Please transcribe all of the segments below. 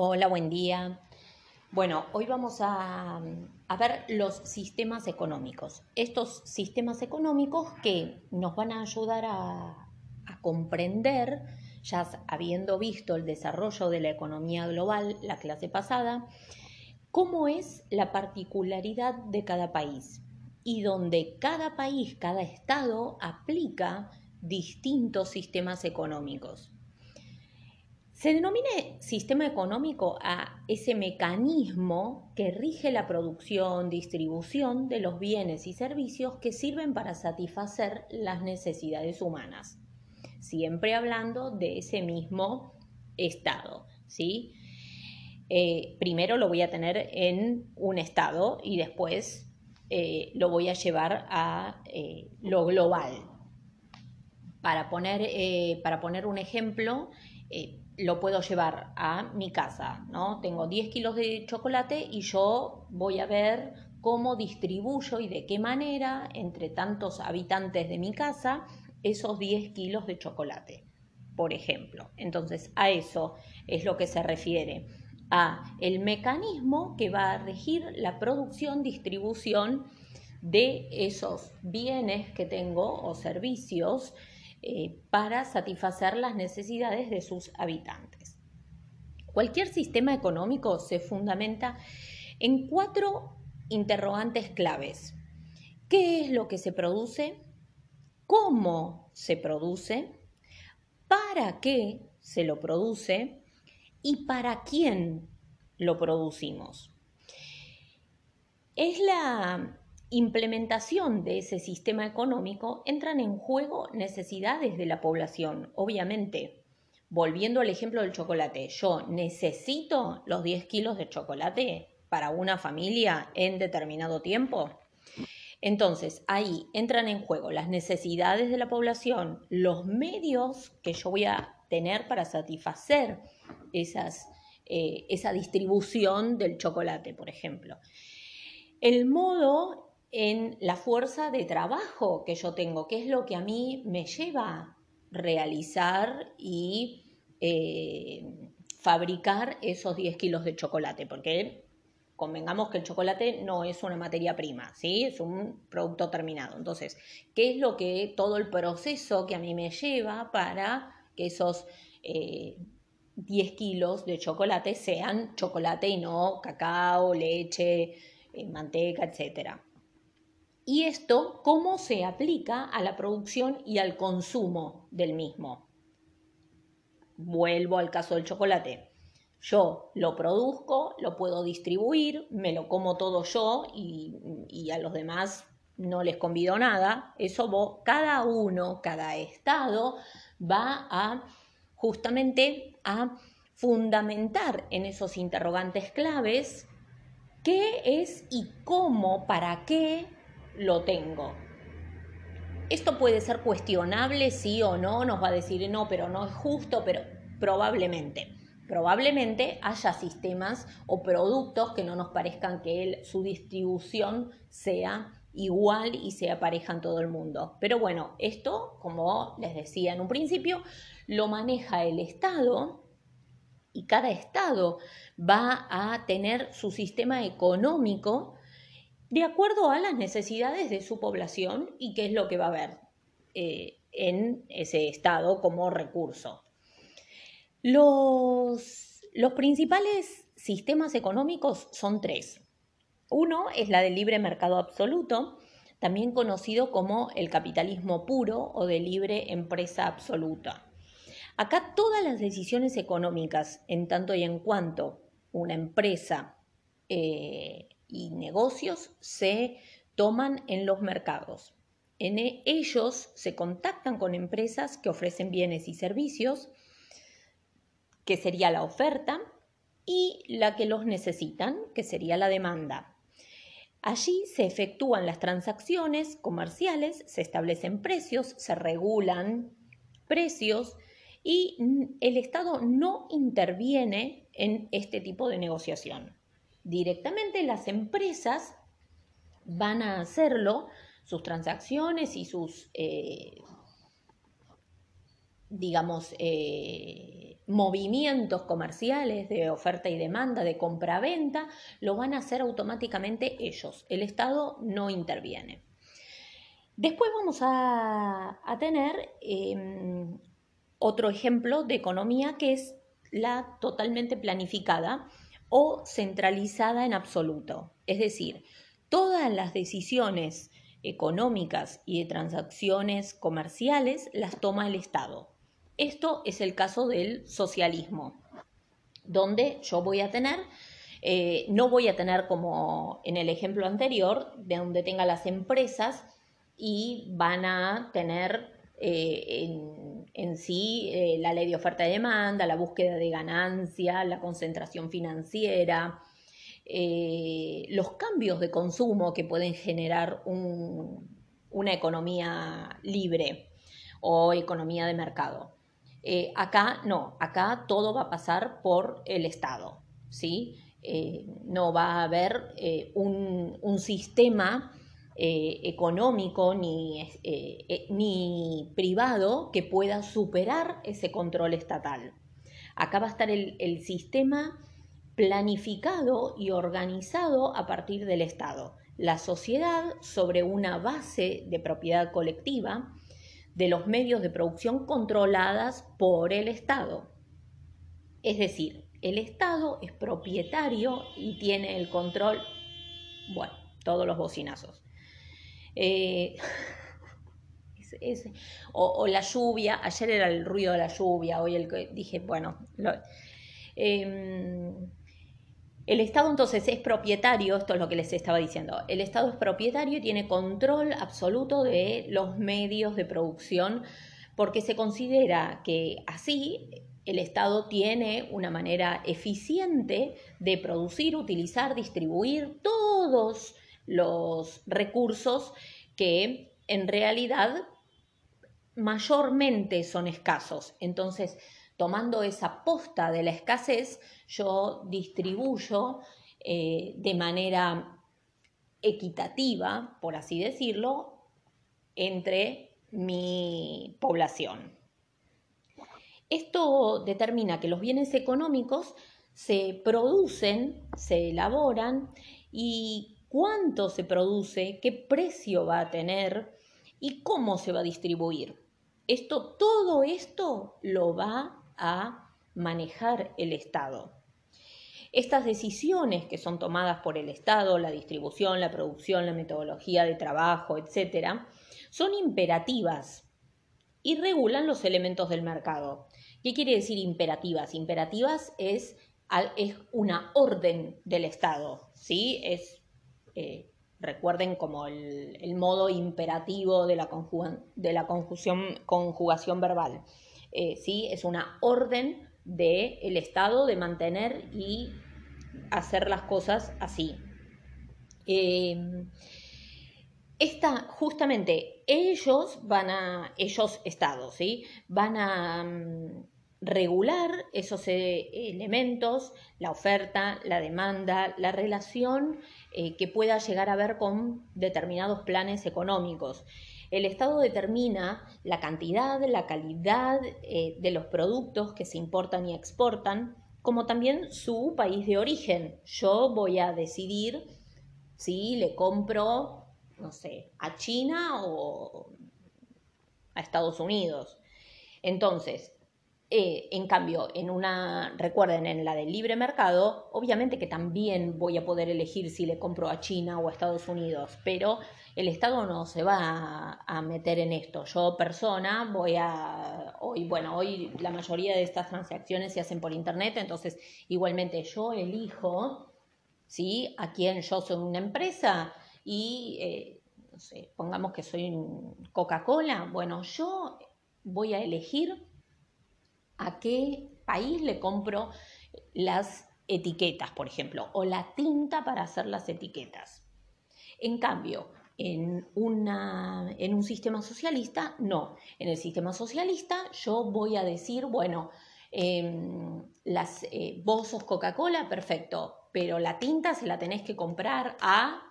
Hola, buen día. Bueno, hoy vamos a, ver los sistemas económicos. Estos sistemas económicos que nos van a ayudar a, a comprender, ya habiendo visto el desarrollo de la economía global la clase pasada, cómo es la particularidad de cada país y donde cada país, cada estado aplica distintos sistemas económicos. Se denomina sistema económico a ese mecanismo que rige la producción, distribución de los bienes y servicios que sirven para satisfacer las necesidades humanas, siempre hablando de ese mismo estado, ¿sí? Eh, primero lo voy a tener en un estado y después eh, lo voy a llevar a eh, lo global. Para poner, para poner un ejemplo, lo puedo llevar a mi casa, ¿no? Tengo 10 kilos de chocolate y yo voy a ver cómo distribuyo y de qué manera entre tantos habitantes de mi casa esos 10 kilos de chocolate, por ejemplo. Entonces, a eso es lo que se refiere, a el mecanismo que va a regir la producción, distribución de esos bienes que tengo o servicios eh, para satisfacer las necesidades de sus habitantes. Cualquier sistema económico se fundamenta en cuatro interrogantes claves. ¿Qué es lo que se produce? ¿Cómo se produce? ¿Para qué se lo produce? ¿Y para quién lo producimos? Es la implementación de ese sistema económico entran en juego necesidades de la población, obviamente. Volviendo al ejemplo del chocolate, yo necesito los 10 kilos de chocolate para una familia en determinado tiempo. Entonces, ahí entran en juego las necesidades de la población, los medios que yo voy a tener para satisfacer esas, eh, esa distribución del chocolate, por ejemplo. El modo en la fuerza de trabajo que yo tengo, que es lo que a mí me lleva a realizar y eh, fabricar esos 10 kilos de chocolate, porque convengamos que el chocolate no es una materia prima, ¿sí? Es un producto terminado. Entonces, ¿qué es lo que todo el proceso que a mí me lleva para que esos 10 eh, kilos de chocolate sean chocolate y no cacao, leche, eh, manteca, etcétera? Y esto cómo se aplica a la producción y al consumo del mismo. Vuelvo al caso del chocolate. Yo lo produzco, lo puedo distribuir, me lo como todo yo y, a los demás no les convido nada. Eso cada uno, cada estado va a justamente a fundamentar en esos interrogantes claves qué es y cómo, para qué lo tengo. Esto puede ser cuestionable, sí o no, nos va a decir no, pero no es justo, pero probablemente. Probablemente haya sistemas o productos que no nos parezcan que su distribución sea igual y sea pareja en todo el mundo. Pero bueno, esto, como les decía en un principio, lo maneja el Estado y cada Estado va a tener su sistema económico de acuerdo a las necesidades de su población y qué es lo que va a haber eh, en ese estado como recurso. Los, los principales sistemas económicos son tres. Uno es la del libre mercado absoluto, también conocido como el capitalismo puro o de libre empresa absoluta. Acá todas las decisiones económicas, en tanto y en cuanto una empresa eh, y negocios se toman en los mercados. En e, ellos se contactan con empresas que ofrecen bienes y servicios, que sería la oferta, y la que los necesitan, que sería la demanda. Allí se efectúan las transacciones comerciales, se establecen precios, se regulan precios y el Estado no interviene en este tipo de negociación directamente las empresas van a hacerlo, sus transacciones y sus, eh, digamos, eh, movimientos comerciales de oferta y demanda, de compra-venta, lo van a hacer automáticamente ellos. El Estado no interviene. Después vamos a, tener em, otro ejemplo de economía que es la totalmente planificada o centralizada en absoluto. Es decir, todas las decisiones económicas y de transacciones comerciales las toma el Estado. Esto es el caso del socialismo, donde yo voy a tener, eh, no voy a tener como en el ejemplo anterior, de donde tenga las empresas y van a tener eh, sí eh, la ley de oferta y demanda, la búsqueda de ganancia, la concentración financiera, los cambios de consumo que pueden generar una economía libre o economía de mercado. Eh, acá no, acá todo va a pasar por el Estado, ¿sí? Eh, no va a haber eh, un, sistema económico ni, ni, privado que pueda superar ese control estatal. Acá va a estar el, el sistema planificado y organizado a partir del Estado. La sociedad sobre una base de propiedad colectiva, de los medios de producción controladas por el Estado. Es decir, el Estado es propietario y tiene el control, bueno, todos los bocinazos. Eh, o, la lluvia, ayer era el ruido de la lluvia, hoy el que dije, bueno, em, el Estado entonces es propietario, esto es lo que les estaba diciendo, el Estado es propietario y tiene control absoluto de los medios de producción porque se considera que así el Estado tiene una manera eficiente de producir, utilizar, distribuir todos los recursos que en realidad mayormente son escasos. Entonces, tomando esa posta de la escasez, yo distribuyo eh, de manera equitativa, por así decirlo, entre mi población. Esto determina que los bienes económicos se producen, se elaboran y cuánto se produce, qué precio va a tener y cómo se va a distribuir. Esto, todo esto lo va a manejar el Estado. Estas decisiones que son tomadas por el Estado, la distribución, la producción, la metodología de trabajo, etc., son imperativas y regulan los elementos del mercado. ¿Qué quiere decir imperativas? Imperativas es, es una orden del Estado, ¿sí? Es, recuerden como el, modo imperativo de la, de la conjugación verbal. Eh, ¿sí? Es una orden del Estado de mantener y hacer las cosas así. Em, esta, justamente, ellos van a, ellos estados, ¿sí? Van a mm, regular esos eh, elementos, la oferta, la demanda, la relación eh, que pueda llegar a ver con determinados planes económicos. El Estado determina la cantidad, la calidad eh, de los productos que se importan y exportan, como también su país de origen. Yo voy a decidir si le compro, no sé, a China o a Estados Unidos. Entonces, eh, en cambio, en una, recuerden, en la del libre mercado, obviamente que también voy a poder elegir si le compro a China o a Estados Unidos, pero el Estado no se va a, meter en esto. Yo, persona, voy a. Hoy, bueno, hoy la mayoría de estas transacciones se hacen por internet, entonces igualmente yo elijo, ¿sí? A quién yo soy una empresa y. Eh, no sé, pongamos que soy Coca-Cola, bueno, yo voy a elegir a qué país le compro las etiquetas, por ejemplo, o la tinta para hacer las etiquetas. En cambio, en, una, en un sistema socialista, no. En el sistema socialista yo voy a decir, bueno, em, las, eh, vos sos Coca-Cola, perfecto, pero la tinta se la tenés que comprar a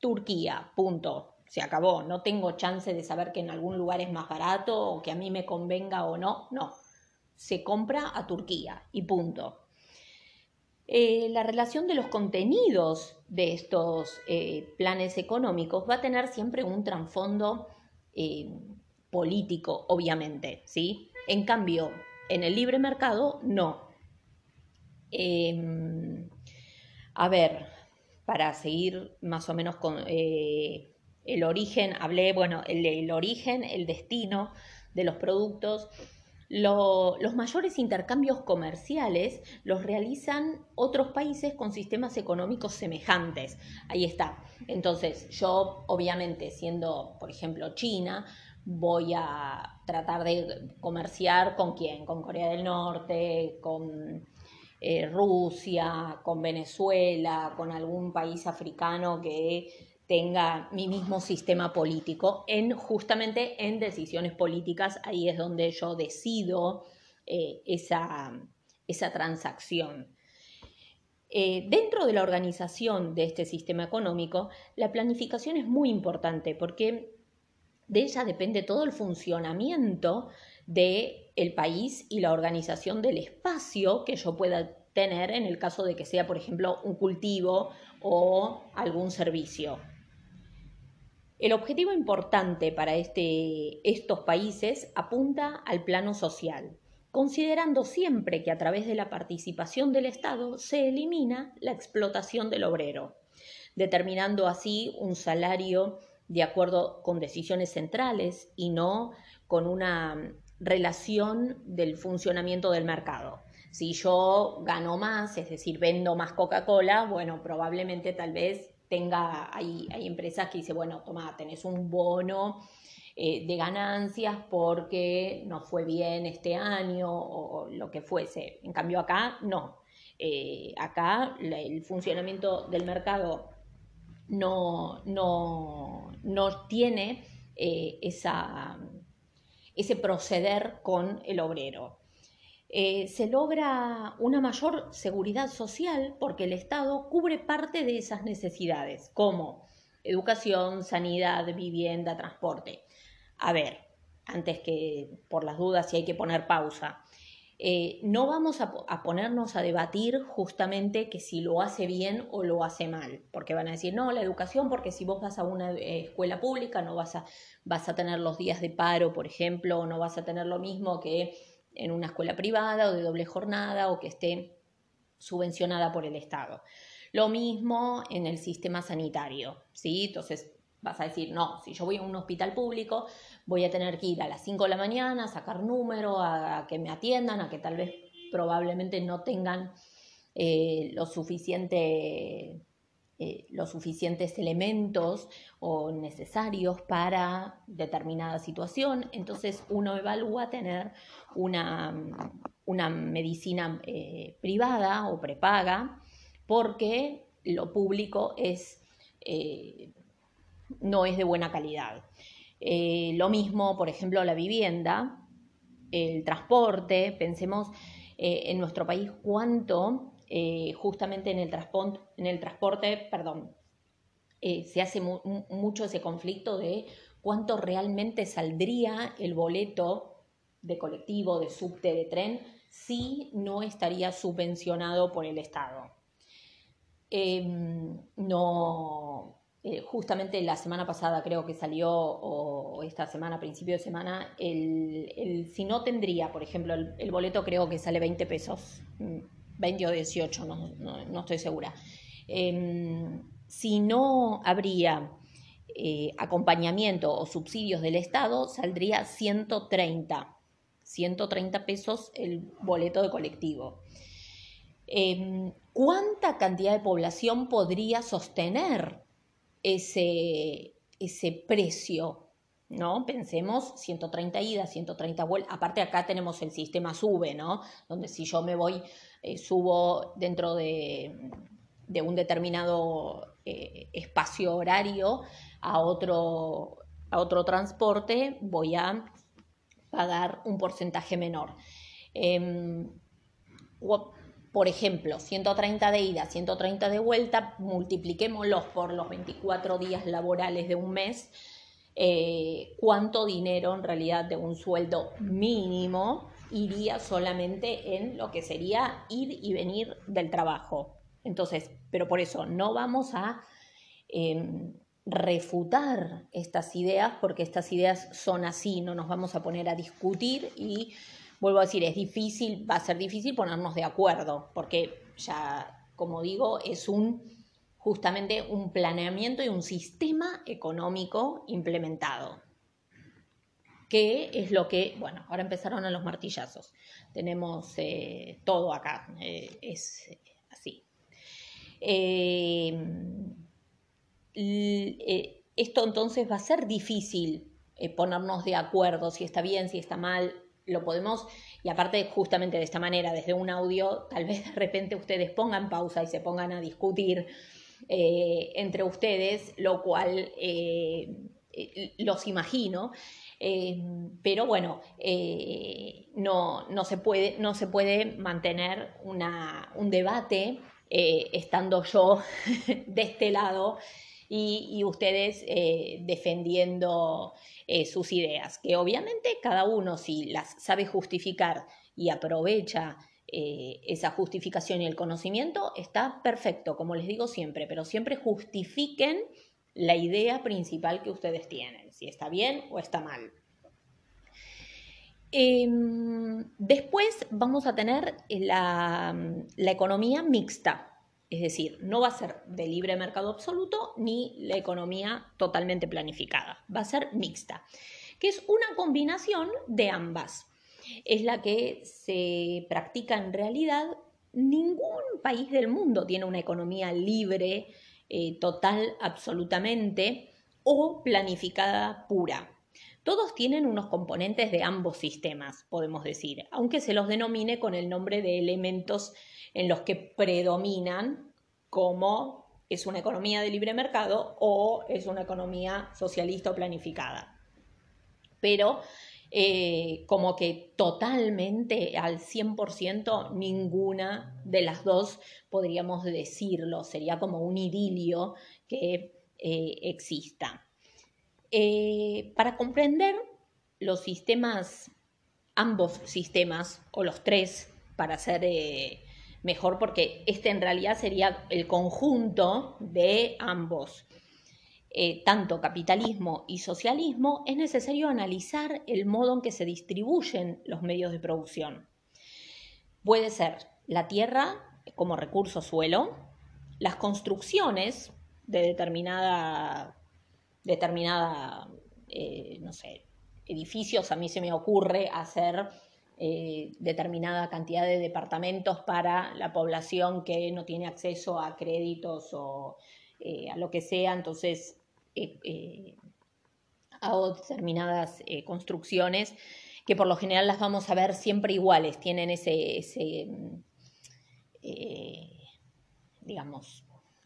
Turquía, punto. se acabó, no tengo chance de saber que en algún lugar es más barato o que a mí me convenga o no, no, se compra a Turquía y punto. Eh, la relación de los contenidos de estos eh, planes económicos va a tener siempre un trasfondo eh, político, obviamente, ¿sí? En cambio, en el libre mercado, no. Em, a ver, para seguir más o menos con el origen, hablé, bueno, el origen, el destino de los productos los mayores intercambios comerciales los realizan otros países con sistemas económicos semejantes. Ahí está. Entonces, yo, obviamente, siendo, por ejemplo, China, voy a tratar de comerciar con quién, con Corea del Norte, con eh, Rusia, con Venezuela, con algún país africano que tenga mi mismo sistema político, en justamente en decisiones políticas, ahí es donde yo decido eh, esa, esa, transacción. Eh, dentro de la organización de este sistema económico, la planificación es muy importante porque de ella depende todo el funcionamiento del el país y la organización del espacio que yo pueda tener en el caso de que sea, por ejemplo, un cultivo o algún servicio. El objetivo importante para este, estos países apunta al plano social, considerando siempre que a través de la participación del Estado se elimina la explotación del obrero, determinando así un salario de acuerdo con decisiones centrales y no con una relación del funcionamiento del mercado. Si yo gano más, es decir, vendo más Coca-Cola, bueno, probablemente tal vez tenga, hay, hay empresas que dicen, bueno, toma, tenés un bono eh, de ganancias porque no fue bien este año o, lo que fuese. En cambio acá, no. Eh, acá el funcionamiento del mercado no, no, no tiene eh, esa, ese proceder con el obrero. Eh, se logra una mayor seguridad social porque el Estado cubre parte de esas necesidades, como educación, sanidad, vivienda, transporte. A ver, antes que por las dudas si hay que poner pausa, eh, no vamos a, ponernos a debatir justamente que si lo hace bien o lo hace mal, porque van a decir, no, la educación, porque si vos vas a una eh, escuela pública no vas a, vas a tener los días de paro, por ejemplo, o no vas a tener lo mismo que en una escuela privada o de doble jornada o que esté subvencionada por el Estado. Lo mismo en el sistema sanitario, ¿sí? Entonces vas a decir, no, si yo voy a un hospital público, voy a tener que ir a las 5 de la mañana, a sacar número, a, que me atiendan, a que tal vez probablemente no tengan eh, lo suficiente eh, los suficientes elementos o necesarios para determinada situación. Entonces uno evalúa tener una, una medicina eh, privada o prepaga porque lo público es, eh, no es de buena calidad. lo mismo, por ejemplo, la vivienda, el transporte, pensemos en nuestro país cuánto eh, justamente en el, transporte, perdón, eh, se hace mucho ese conflicto de cuánto realmente saldría el boleto de colectivo, de subte, de tren, si no estaría subvencionado por el Estado. Em, no, eh, justamente la semana pasada creo que salió, o esta semana, principio de semana, el, si no tendría, por ejemplo, el, el, boleto creo que sale 20 pesos mm, 20 o 18, no, estoy segura. Em, si no habría eh, acompañamiento o subsidios del Estado, saldría 130, 130 pesos el boleto de colectivo. Em, ¿Cuánta cantidad de población podría sostener ese, ese precio? ¿No? Pensemos 130 idas, 130 vueltas. Aparte acá tenemos el sistema SUBE, ¿no? Donde si yo me voy eh, subo dentro de, un determinado eh, espacio horario a otro, a otro transporte, voy a pagar un porcentaje menor. Em, por ejemplo, 130 de ida, 130 de vuelta, multipliquémoslos por los 24 días laborales de un mes, eh, cuánto dinero en realidad de un sueldo mínimo iría solamente en lo que sería ir y venir del trabajo. Entonces, pero por eso no vamos a em, refutar estas ideas porque estas ideas son así, no nos vamos a poner a discutir y vuelvo a decir, es difícil, va a ser difícil ponernos de acuerdo porque ya, como digo, es un justamente un planeamiento y un sistema económico implementado que es lo que, bueno, ahora empezaron a los martillazos. Tenemos eh, todo acá, eh, es así. Eh, esto entonces va a ser difícil ponernos de acuerdo si está bien, si está mal, lo podemos, y aparte justamente de esta manera, desde un audio, tal vez de repente ustedes pongan pausa y se pongan a discutir entre ustedes, lo cual los imagino, eh, pero bueno, eh, no, no, se puede, no se puede mantener un debate eh, estando yo de este lado y, ustedes defendiendo sus ideas, que obviamente cada uno si las sabe justificar y aprovecha esa justificación y el conocimiento, está perfecto, como les digo siempre, pero siempre justifiquen la idea principal que ustedes tienen, si está bien o está mal. Em, después vamos a tener la, economía mixta, es decir, no va a ser de libre mercado absoluto ni la economía totalmente planificada, va a ser mixta, que es una combinación de ambas. Es la que se practica en realidad. Ningún país del mundo tiene una economía libre eh, total absolutamente o planificada pura. Todos tienen unos componentes de ambos sistemas, podemos decir, aunque se los denomine con el nombre de elementos en los que predominan como es una economía de libre mercado o es una economía socialista o planificada. Pero eh, como que totalmente al 100% ninguna de las dos podríamos decirlo, sería como un idilio que eh, exista. Eh, para comprender los sistemas, ambos sistemas, o los tres, para ser mejor, porque este en realidad sería el conjunto de ambos. Eh, tanto capitalismo y socialismo, es necesario analizar el modo en que se distribuyen los medios de producción. Puede ser la tierra como recurso suelo, las construcciones de determinada, determinada eh, no sé, edificios, a mí se me ocurre hacer eh, determinada cantidad de departamentos para la población que no tiene acceso a créditos o a lo que sea, entonces eh, eh, hago determinadas eh, construcciones que por lo general las vamos a ver siempre iguales, tienen ese, ese digamos,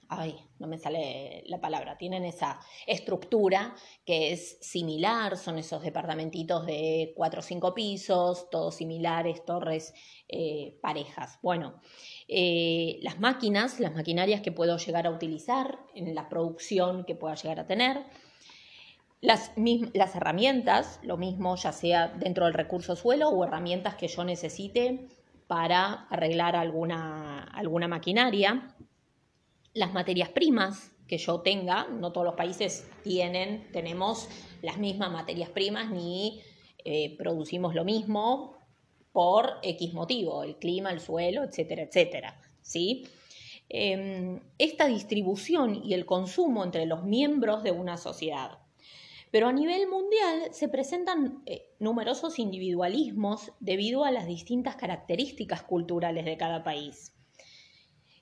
ay, no me sale la palabra, tienen esa estructura que es similar, son esos departamentitos de cuatro o cinco pisos, todos similares, torres parejas. Bueno, las máquinas, las maquinarias que puedo llegar a utilizar en la producción que pueda llegar a tener. Las, las herramientas, lo mismo ya sea dentro del recurso suelo o herramientas que yo necesite para arreglar alguna, alguna maquinaria. Las materias primas que yo tenga, no todos los países tienen, tenemos las mismas materias primas ni eh, producimos lo mismo por X motivo, el clima, el suelo, etcétera, etcétera. ¿sí? Em, esta distribución y el consumo entre los miembros de una sociedad. Pero a nivel mundial se presentan eh, numerosos individualismos debido a las distintas características culturales de cada país.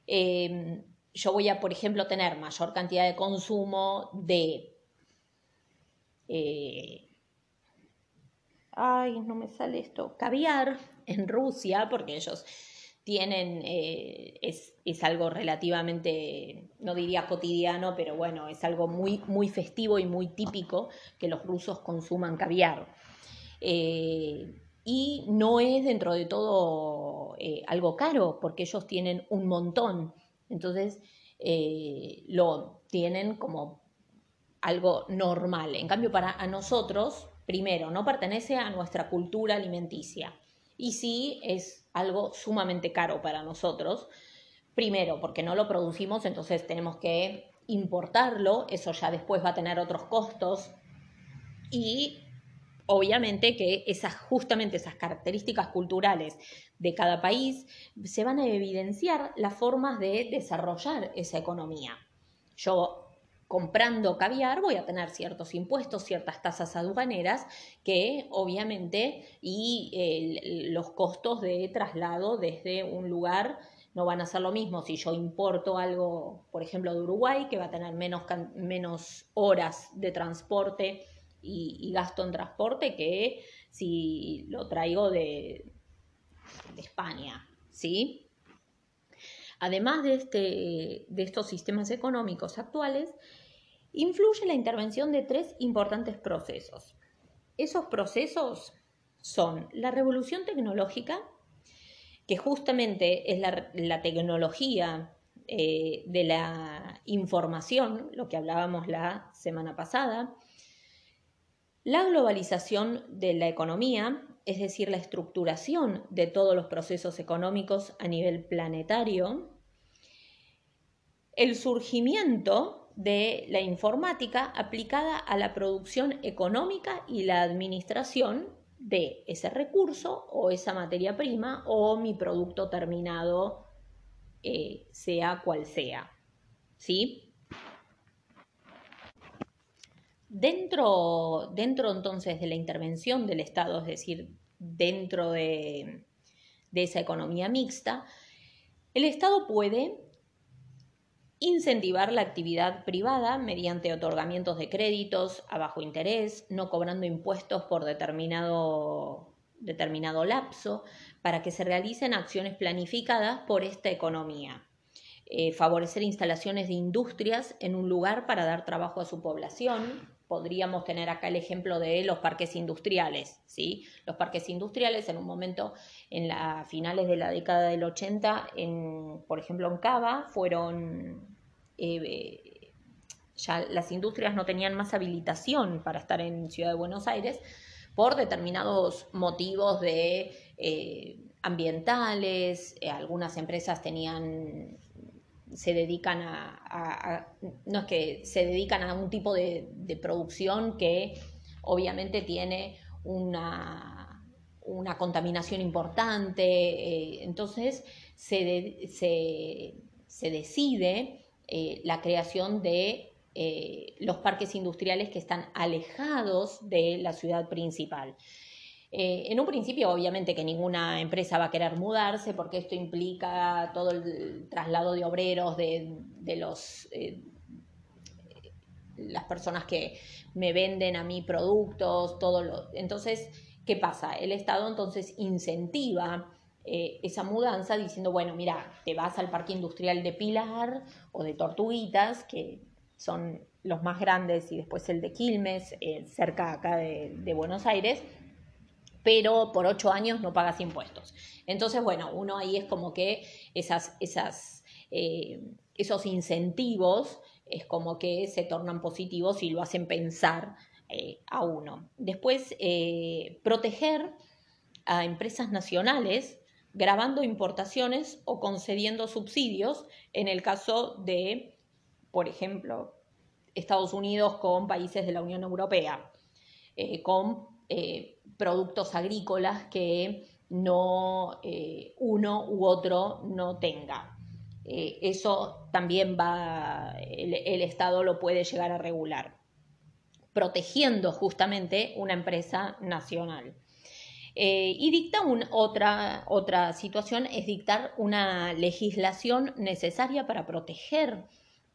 Em, yo voy a, por ejemplo, tener mayor cantidad de consumo de eh, ay, no me sale esto, caviar en Rusia, porque ellos tienen, eh, es, algo relativamente, no diría cotidiano, pero bueno, es algo muy, muy festivo y muy típico que los rusos consuman caviar. Eh, y no es dentro de todo algo caro, porque ellos tienen un montón. Entonces, eh, lo tienen como algo normal. En cambio, para nosotros, primero, no pertenece a nuestra cultura alimenticia. Y sí es algo sumamente caro para nosotros. Primero, porque no lo producimos, entonces tenemos que importarlo, eso ya después va a tener otros costos. Y obviamente que esas, justamente esas características culturales de cada país se van a evidenciar las formas de desarrollar esa economía. Yo comprando caviar voy a tener ciertos impuestos, ciertas tasas aduaneras que obviamente y los costos de traslado desde un lugar no van a ser lo mismo si yo importo algo, por ejemplo, de Uruguay, que va a tener menos, menos horas de transporte y, gasto en transporte que si lo traigo de, de España, ¿sí? Además de, este, de estos sistemas económicos actuales, influye la intervención de tres importantes procesos. Esos procesos son la revolución tecnológica, que justamente es la, tecnología eh, de la información, lo que hablábamos la semana pasada, la globalización de la economía, es decir, la estructuración de todos los procesos económicos a nivel planetario, el surgimiento de la informática aplicada a la producción económica y la administración de ese recurso o esa materia prima o mi producto terminado, eh, sea cual sea. ¿Sí? Dentro, dentro entonces de la intervención del Estado, es decir, dentro de, de esa economía mixta, el Estado puede incentivar la actividad privada mediante otorgamientos de créditos a bajo interés, no cobrando impuestos por determinado, determinado lapso, para que se realicen acciones planificadas por esta economía. Eh, favorecer instalaciones de industrias en un lugar para dar trabajo a su población. Podríamos tener acá el ejemplo de los parques industriales. ¿sí? Los parques industriales en un momento, en las finales de la década del 80, en, por ejemplo en Cava, fueron eh, ya las industrias no tenían más habilitación para estar en Ciudad de Buenos Aires por determinados motivos de eh, ambientales, eh, algunas empresas tenían se dedican a, no es que se dedican a un tipo de, producción que obviamente tiene una, una contaminación importante, entonces se, se, se decide eh, la creación de eh, los parques industriales que están alejados de la ciudad principal. Eh, en un principio, obviamente, que ninguna empresa va a querer mudarse porque esto implica todo el traslado de obreros, de, los, las personas que me venden a mí productos, todo lo. Entonces, ¿qué pasa? El Estado entonces incentiva eh, esa mudanza diciendo, bueno, mira, te vas al parque industrial de Pilar o de Tortuguitas, que son los más grandes, y después el de Quilmes, eh, cerca acá de, Buenos Aires, pero por ocho años no pagas impuestos. Entonces, bueno, uno ahí es como que esas, eh, esos incentivos es como que se tornan positivos y lo hacen pensar a uno. Después, proteger a empresas nacionales grabando importaciones o concediendo subsidios en el caso de, por ejemplo, Estados Unidos con países de la Unión Europea, eh, con eh, productos agrícolas que no eh, uno u otro no tenga. eso también va, el Estado lo puede llegar a regular, protegiendo justamente una empresa nacional. Eh, y dicta otra, otra situación, es dictar una legislación necesaria para proteger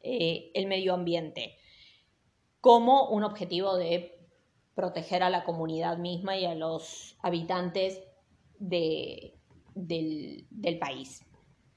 eh, el medio ambiente como un objetivo de proteger a la comunidad misma y a los habitantes del, país.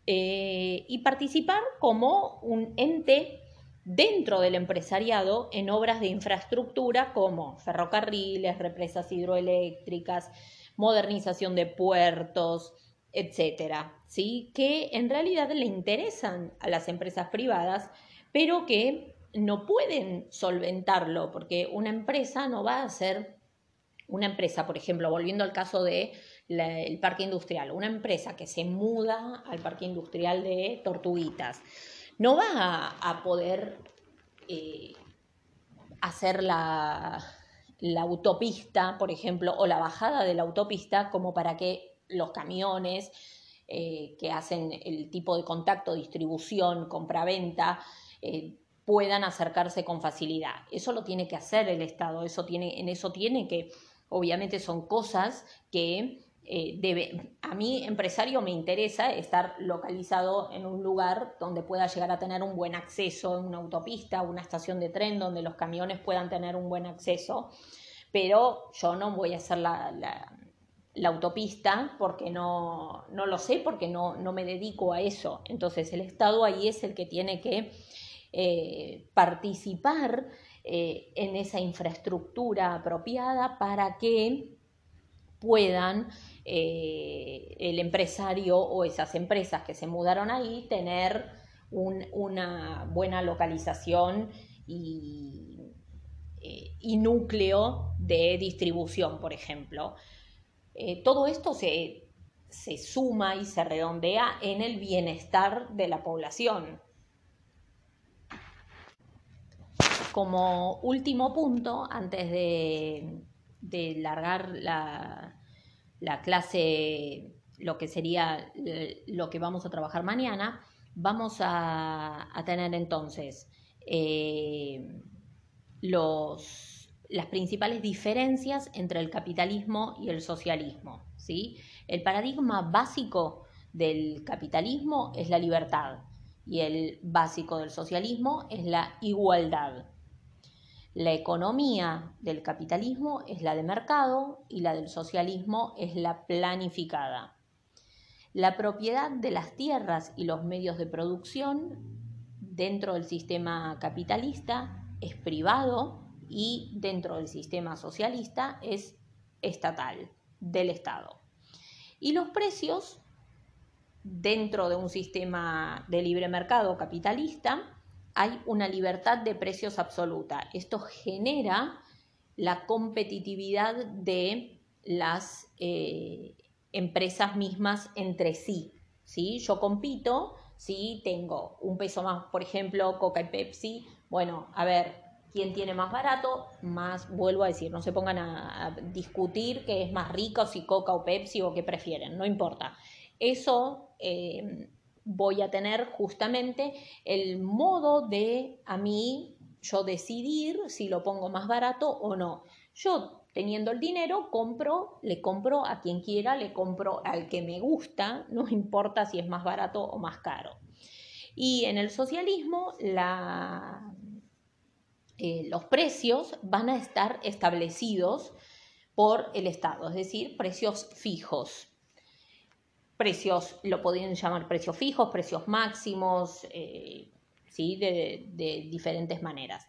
Eh, y participar como un ente dentro del empresariado en obras de infraestructura como ferrocarriles, represas hidroeléctricas, modernización de puertos, etcétera, ¿sí? que en realidad le interesan a las empresas privadas, pero que no pueden solventarlo, porque una empresa no va a ser una empresa, por ejemplo, volviendo al caso del el parque industrial, una empresa que se muda al parque industrial de Tortuguitas, no va a, poder eh, hacer la, la autopista, por ejemplo, o la bajada de la autopista como para que los camiones eh, que hacen el tipo de contacto, distribución, compra-venta, eh, puedan acercarse con facilidad. Eso lo tiene que hacer el Estado, eso tiene, en eso tiene que, obviamente son cosas que eh, debe, a mí empresario me interesa estar localizado en un lugar donde pueda llegar a tener un buen acceso, una autopista, una estación de tren donde los camiones puedan tener un buen acceso, pero yo no voy a hacer la, la, autopista porque no, no, lo sé, porque no, no me dedico a eso. Entonces el Estado ahí es el que tiene que eh, participar eh, en esa infraestructura apropiada para que puedan eh, el empresario o esas empresas que se mudaron ahí tener una buena localización y, núcleo de distribución, por ejemplo. todo esto se, se suma y se redondea en el bienestar de la población. Como último punto, antes de, largar la, clase, lo que sería lo que vamos a trabajar mañana, vamos a, tener entonces eh, las principales diferencias entre el capitalismo y el socialismo. ¿sí? El paradigma básico del capitalismo es la libertad y el básico del socialismo es la igualdad. La economía del capitalismo es la de mercado y la del socialismo es la planificada. La propiedad de las tierras y los medios de producción dentro del sistema capitalista es privado y dentro del sistema socialista es estatal, del Estado. Y los precios dentro de un sistema de libre mercado capitalista hay una libertad de precios absoluta. Esto genera la competitividad de las eh, empresas mismas entre sí. ¿sí? Yo compito, si tengo un peso más, por ejemplo, Coca y Pepsi, bueno, a ver, ¿quién tiene más barato? Más, vuelvo a decir, no se pongan a, discutir qué es más rico, si Coca o Pepsi o qué prefieren, no importa. Eso eh, voy a tener justamente el modo de a mí yo decidir si lo pongo más barato o no. Yo teniendo el dinero compro, le compro a quien quiera, le compro al que me gusta, no importa si es más barato o más caro. Y en el socialismo eh, los precios van a estar establecidos por el Estado, es decir, precios fijos precios, lo podrían llamar precios fijos, precios máximos, eh, ¿sí? de, de diferentes maneras.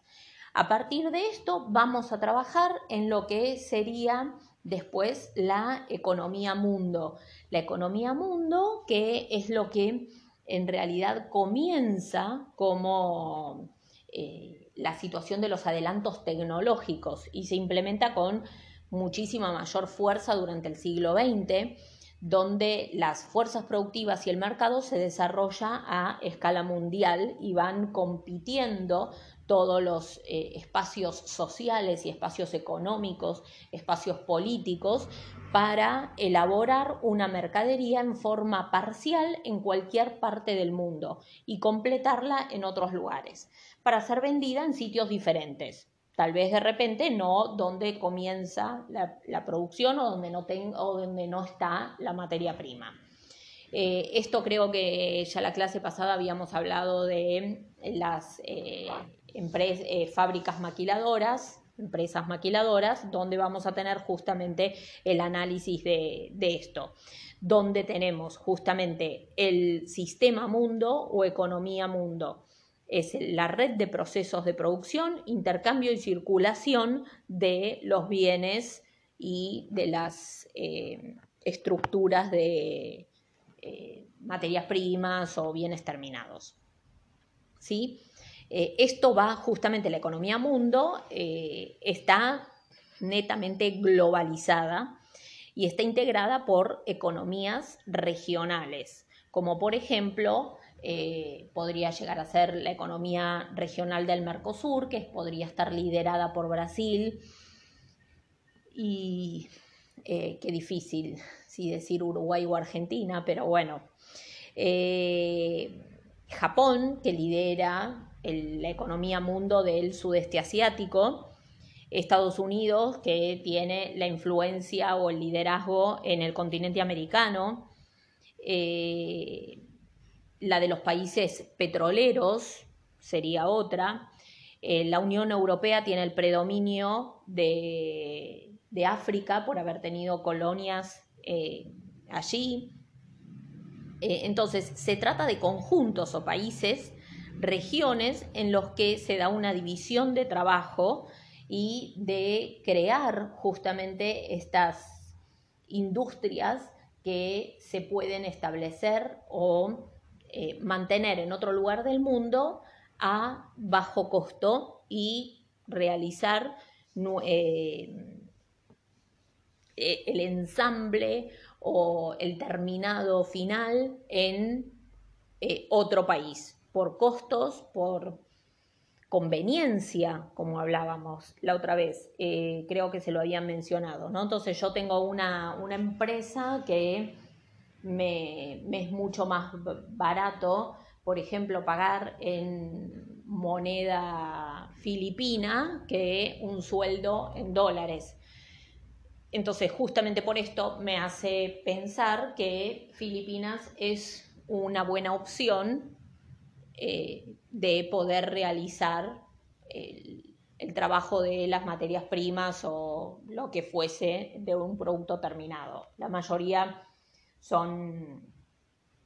A partir de esto vamos a trabajar en lo que sería después la economía mundo. La economía mundo que es lo que en realidad comienza como eh, la situación de los adelantos tecnológicos y se implementa con muchísima mayor fuerza durante el siglo XX donde las fuerzas productivas y el mercado se desarrolla a escala mundial y van compitiendo todos los eh, espacios sociales y espacios económicos, espacios políticos, para elaborar una mercadería en forma parcial en cualquier parte del mundo y completarla en otros lugares, para ser vendida en sitios diferentes. Tal vez de repente no donde comienza la, producción o donde, no o no está la materia prima. Eh, esto creo que ya la clase pasada habíamos hablado de las eh, eh, fábricas maquiladoras, empresas maquiladoras, donde vamos a tener justamente el análisis de, de esto, donde tenemos justamente el sistema mundo o economía mundo es la red de procesos de producción, intercambio y circulación de los bienes y de las estructuras de materias primas o bienes terminados. ¿Sí? esto va justamente, la economía mundo está netamente globalizada y está integrada por economías regionales, como por ejemplo eh, podría llegar a ser la economía regional del Mercosur, que podría estar liderada por Brasil. Y eh, qué difícil, si decir Uruguay o Argentina, pero bueno. Eh, Japón, que lidera la economía mundo del sudeste asiático. Estados Unidos, que tiene la influencia o el liderazgo en el continente americano la de los países petroleros sería otra. Eh, la Unión Europea tiene el predominio de, África por haber tenido colonias eh, allí. Eh, entonces, se trata de conjuntos o países, regiones en los que se da una división de trabajo y de crear justamente estas industrias que se pueden establecer o eh, mantener en otro lugar del mundo a bajo costo y realizar eh, eh, el ensamble o el terminado final en otro país, por costos, por conveniencia, como hablábamos la otra vez, creo que se lo habían mencionado, ¿no? Entonces yo tengo una, una empresa que me, es mucho más barato, por ejemplo, pagar en moneda filipina que un sueldo en dólares. Entonces, justamente por esto me hace pensar que Filipinas es una buena opción eh, de poder realizar el, el, trabajo de las materias primas o lo que fuese de un producto terminado. La mayoría son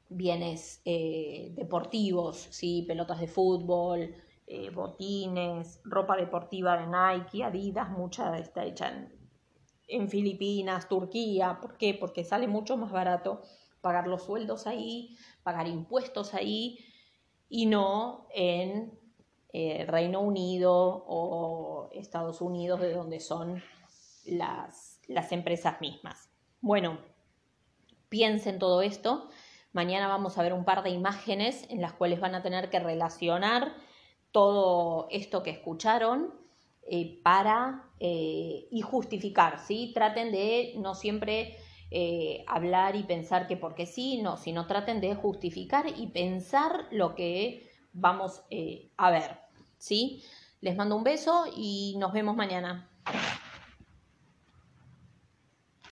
bienes eh, deportivos, ¿sí? pelotas de fútbol, eh, botines, ropa deportiva de Nike, Adidas, mucha está hecha en, Filipinas, Turquía. ¿Por qué? Porque sale mucho más barato pagar los sueldos ahí, pagar impuestos ahí y no en eh, Reino Unido o Estados Unidos, de donde son las, las empresas mismas. Bueno, piensen todo esto. Mañana vamos a ver un par de imágenes en las cuales van a tener que relacionar todo esto que escucharon eh, para eh, y justificar, ¿sí? Traten de no siempre eh, hablar y pensar que porque sí, no, sino traten de justificar y pensar lo que vamos a ver, ¿sí? Les mando un beso y nos vemos mañana.